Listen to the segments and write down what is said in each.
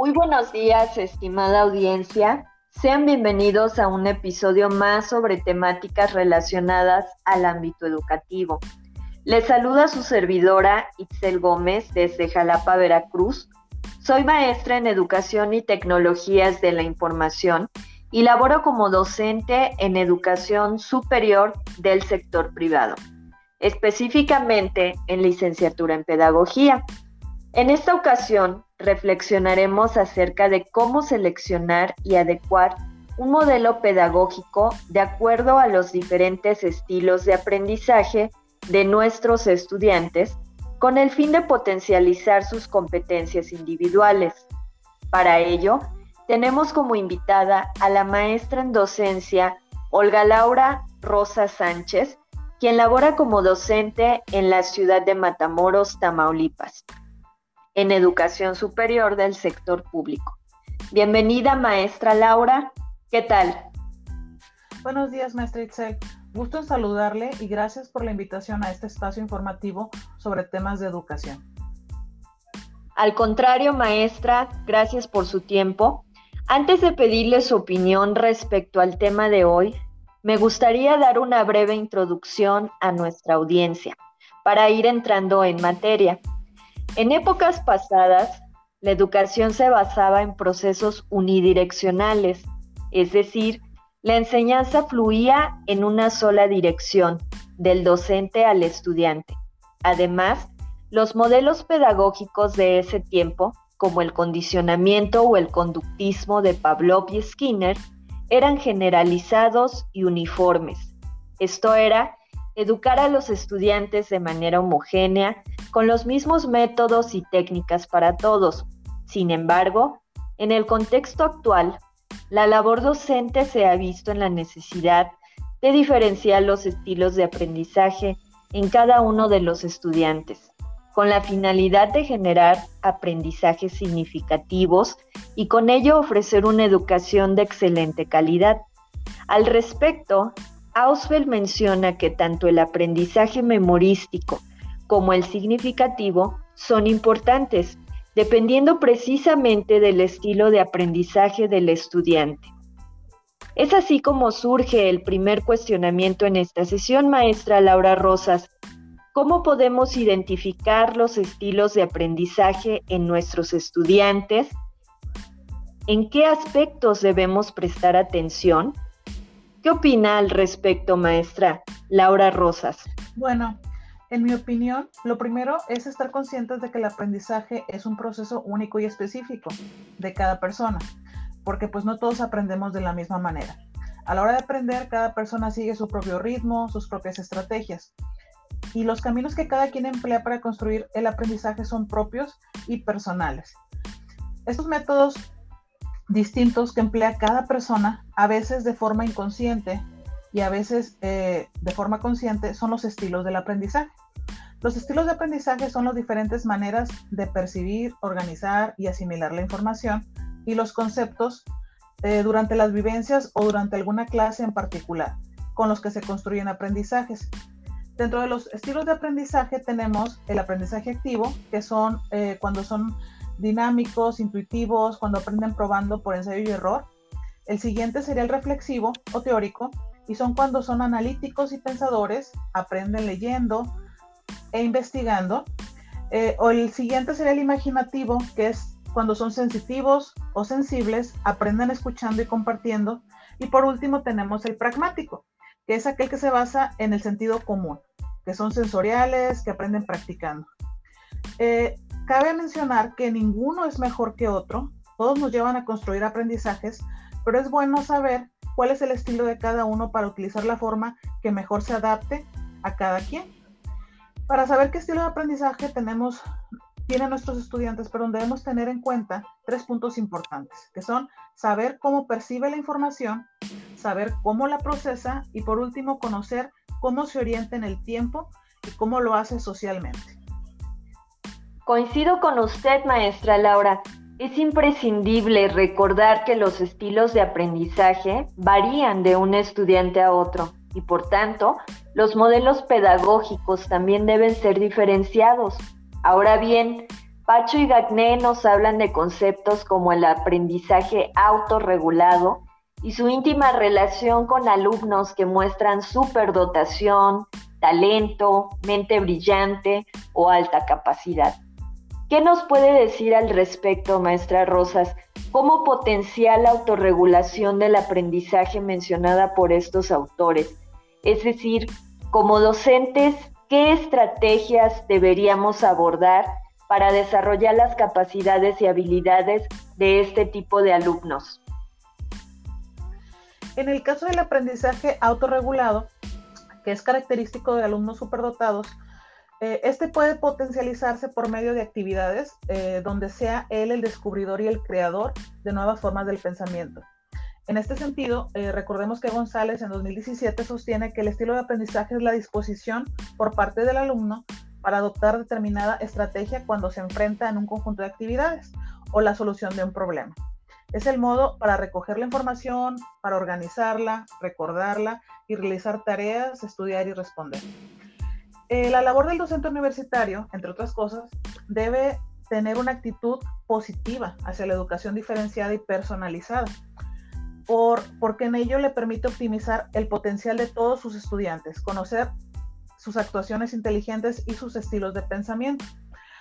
Muy buenos días, estimada audiencia. Sean bienvenidos a un episodio más sobre temáticas relacionadas al ámbito educativo. Les saluda su servidora Itzel Gómez desde Jalapa, Veracruz. Soy maestra en Educación y Tecnologías de la Información y laboro como docente en Educación Superior del sector privado, específicamente en licenciatura en Pedagogía. En esta ocasión reflexionaremos acerca de cómo seleccionar y adecuar un modelo pedagógico de acuerdo a los diferentes estilos de aprendizaje de nuestros estudiantes con el fin de potencializar sus competencias individuales. Para ello, tenemos como invitada a la maestra en docencia Olga Laura Rosa Sánchez, quien labora como docente en la ciudad de Matamoros, Tamaulipas en educación superior del sector público. Bienvenida, maestra Laura. ¿Qué tal? Buenos días, maestra Itzel. Gusto en saludarle y gracias por la invitación a este espacio informativo sobre temas de educación. Al contrario, maestra, gracias por su tiempo. Antes de pedirle su opinión respecto al tema de hoy, me gustaría dar una breve introducción a nuestra audiencia para ir entrando en materia. En épocas pasadas, la educación se basaba en procesos unidireccionales, es decir, la enseñanza fluía en una sola dirección, del docente al estudiante. Además, los modelos pedagógicos de ese tiempo, como el condicionamiento o el conductismo de Pavlov y Skinner, eran generalizados y uniformes. Esto era educar a los estudiantes de manera homogénea, con los mismos métodos y técnicas para todos. Sin embargo, en el contexto actual, la labor docente se ha visto en la necesidad de diferenciar los estilos de aprendizaje en cada uno de los estudiantes, con la finalidad de generar aprendizajes significativos y con ello ofrecer una educación de excelente calidad. Al respecto, Ausfeld menciona que tanto el aprendizaje memorístico como el significativo son importantes, dependiendo precisamente del estilo de aprendizaje del estudiante. Es así como surge el primer cuestionamiento en esta sesión, maestra Laura Rosas. ¿Cómo podemos identificar los estilos de aprendizaje en nuestros estudiantes? ¿En qué aspectos debemos prestar atención? ¿Qué opina al respecto, maestra Laura Rosas? Bueno, en mi opinión, lo primero es estar conscientes de que el aprendizaje es un proceso único y específico de cada persona, porque pues no todos aprendemos de la misma manera. A la hora de aprender, cada persona sigue su propio ritmo, sus propias estrategias. Y los caminos que cada quien emplea para construir el aprendizaje son propios y personales. Estos métodos distintos que emplea cada persona, a veces de forma inconsciente y a veces eh, de forma consciente, son los estilos del aprendizaje. Los estilos de aprendizaje son las diferentes maneras de percibir, organizar y asimilar la información y los conceptos eh, durante las vivencias o durante alguna clase en particular, con los que se construyen aprendizajes. Dentro de los estilos de aprendizaje tenemos el aprendizaje activo, que son eh, cuando son dinámicos, intuitivos, cuando aprenden probando por ensayo y error. El siguiente sería el reflexivo o teórico, y son cuando son analíticos y pensadores, aprenden leyendo e investigando. Eh, o el siguiente sería el imaginativo, que es cuando son sensitivos o sensibles, aprenden escuchando y compartiendo. Y por último tenemos el pragmático, que es aquel que se basa en el sentido común, que son sensoriales, que aprenden practicando. Eh, Cabe mencionar que ninguno es mejor que otro, todos nos llevan a construir aprendizajes, pero es bueno saber cuál es el estilo de cada uno para utilizar la forma que mejor se adapte a cada quien. Para saber qué estilo de aprendizaje tenemos, tienen nuestros estudiantes, pero debemos tener en cuenta tres puntos importantes, que son saber cómo percibe la información, saber cómo la procesa y por último conocer cómo se orienta en el tiempo y cómo lo hace socialmente. Coincido con usted, maestra Laura. Es imprescindible recordar que los estilos de aprendizaje varían de un estudiante a otro y por tanto los modelos pedagógicos también deben ser diferenciados. Ahora bien, Pacho y Gagné nos hablan de conceptos como el aprendizaje autorregulado y su íntima relación con alumnos que muestran superdotación, talento, mente brillante o alta capacidad. ¿Qué nos puede decir al respecto, maestra Rosas? ¿Cómo potencia la autorregulación del aprendizaje mencionada por estos autores? Es decir, como docentes, ¿qué estrategias deberíamos abordar para desarrollar las capacidades y habilidades de este tipo de alumnos? En el caso del aprendizaje autorregulado, que es característico de alumnos superdotados, eh, este puede potencializarse por medio de actividades eh, donde sea él el descubridor y el creador de nuevas formas del pensamiento. En este sentido, eh, recordemos que González en 2017 sostiene que el estilo de aprendizaje es la disposición por parte del alumno para adoptar determinada estrategia cuando se enfrenta en un conjunto de actividades o la solución de un problema. Es el modo para recoger la información, para organizarla, recordarla y realizar tareas, estudiar y responder. Eh, la labor del docente universitario, entre otras cosas, debe tener una actitud positiva hacia la educación diferenciada y personalizada, por, porque en ello le permite optimizar el potencial de todos sus estudiantes, conocer sus actuaciones inteligentes y sus estilos de pensamiento.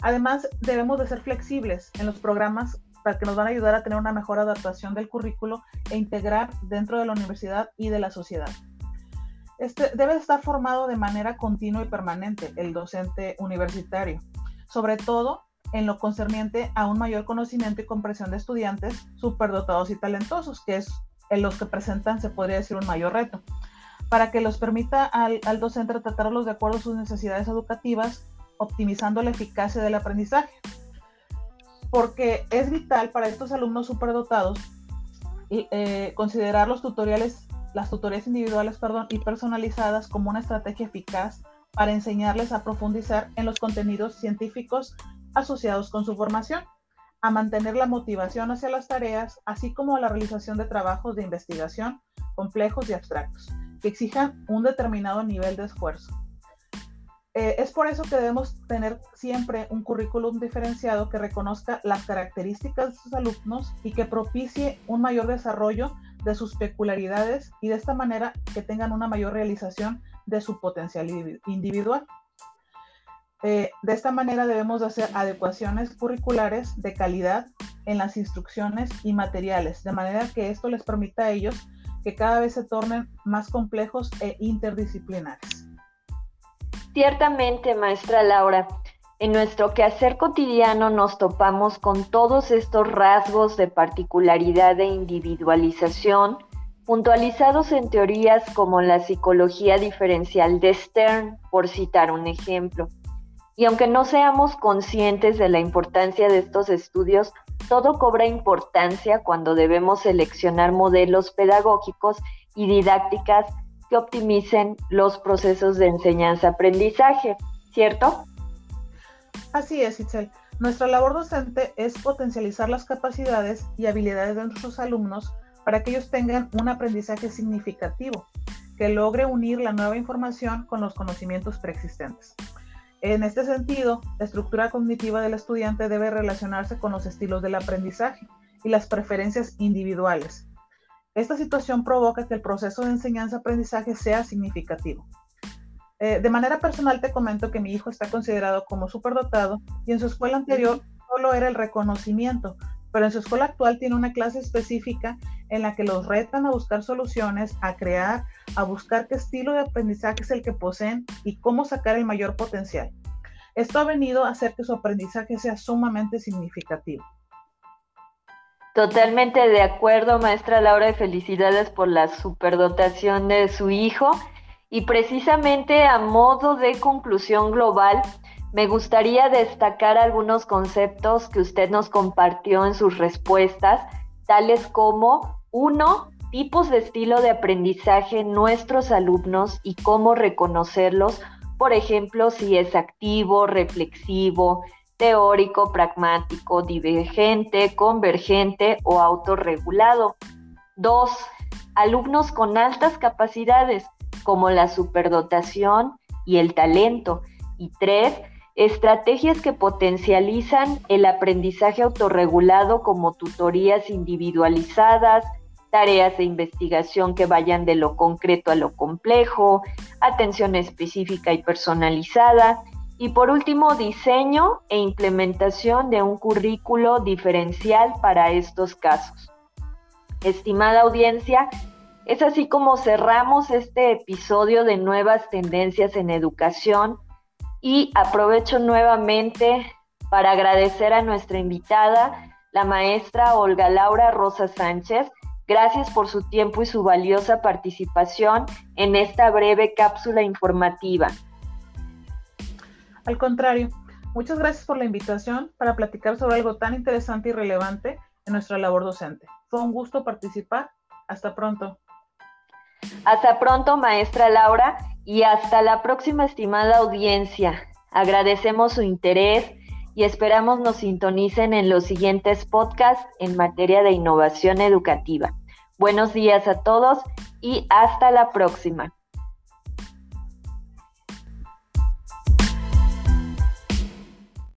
Además, debemos de ser flexibles en los programas para que nos van a ayudar a tener una mejor adaptación del currículo e integrar dentro de la universidad y de la sociedad. Este debe estar formado de manera continua y permanente el docente universitario, sobre todo en lo concerniente a un mayor conocimiento y comprensión de estudiantes superdotados y talentosos, que es en los que presentan, se podría decir, un mayor reto, para que los permita al, al docente tratarlos de acuerdo a sus necesidades educativas, optimizando la eficacia del aprendizaje. Porque es vital para estos alumnos superdotados eh, considerar los tutoriales, las tutorías individuales perdón, y personalizadas como una estrategia eficaz para enseñarles a profundizar en los contenidos científicos asociados con su formación, a mantener la motivación hacia las tareas, así como a la realización de trabajos de investigación complejos y abstractos, que exijan un determinado nivel de esfuerzo. Eh, es por eso que debemos tener siempre un currículum diferenciado que reconozca las características de sus alumnos y que propicie un mayor desarrollo de sus peculiaridades y de esta manera que tengan una mayor realización de su potencial individual. Eh, de esta manera debemos hacer adecuaciones curriculares de calidad en las instrucciones y materiales, de manera que esto les permita a ellos que cada vez se tornen más complejos e interdisciplinares. Ciertamente, maestra Laura, en nuestro quehacer cotidiano nos topamos con todos estos rasgos de particularidad e individualización, puntualizados en teorías como la psicología diferencial de Stern, por citar un ejemplo. Y aunque no seamos conscientes de la importancia de estos estudios, todo cobra importancia cuando debemos seleccionar modelos pedagógicos y didácticas que optimicen los procesos de enseñanza-aprendizaje, ¿cierto? Así es, Itzel. Nuestra labor docente es potencializar las capacidades y habilidades de nuestros alumnos para que ellos tengan un aprendizaje significativo, que logre unir la nueva información con los conocimientos preexistentes. En este sentido, la estructura cognitiva del estudiante debe relacionarse con los estilos del aprendizaje y las preferencias individuales, esta situación provoca que el proceso de enseñanza-aprendizaje sea significativo. Eh, de manera personal te comento que mi hijo está considerado como superdotado y en su escuela anterior solo era el reconocimiento, pero en su escuela actual tiene una clase específica en la que los retan a buscar soluciones, a crear, a buscar qué estilo de aprendizaje es el que poseen y cómo sacar el mayor potencial. Esto ha venido a hacer que su aprendizaje sea sumamente significativo. Totalmente de acuerdo, maestra Laura, y felicidades por la superdotación de su hijo. Y precisamente a modo de conclusión global, me gustaría destacar algunos conceptos que usted nos compartió en sus respuestas, tales como, uno, tipos de estilo de aprendizaje en nuestros alumnos y cómo reconocerlos, por ejemplo, si es activo, reflexivo, teórico, pragmático, divergente, convergente o autorregulado. Dos, alumnos con altas capacidades como la superdotación y el talento. Y tres, estrategias que potencializan el aprendizaje autorregulado como tutorías individualizadas, tareas de investigación que vayan de lo concreto a lo complejo, atención específica y personalizada, y por último, diseño e implementación de un currículo diferencial para estos casos. Estimada audiencia, es así como cerramos este episodio de nuevas tendencias en educación y aprovecho nuevamente para agradecer a nuestra invitada, la maestra Olga Laura Rosa Sánchez. Gracias por su tiempo y su valiosa participación en esta breve cápsula informativa. Al contrario, muchas gracias por la invitación para platicar sobre algo tan interesante y relevante en nuestra labor docente. Fue un gusto participar. Hasta pronto. Hasta pronto, maestra Laura, y hasta la próxima, estimada audiencia. Agradecemos su interés y esperamos nos sintonicen en los siguientes podcasts en materia de innovación educativa. Buenos días a todos y hasta la próxima.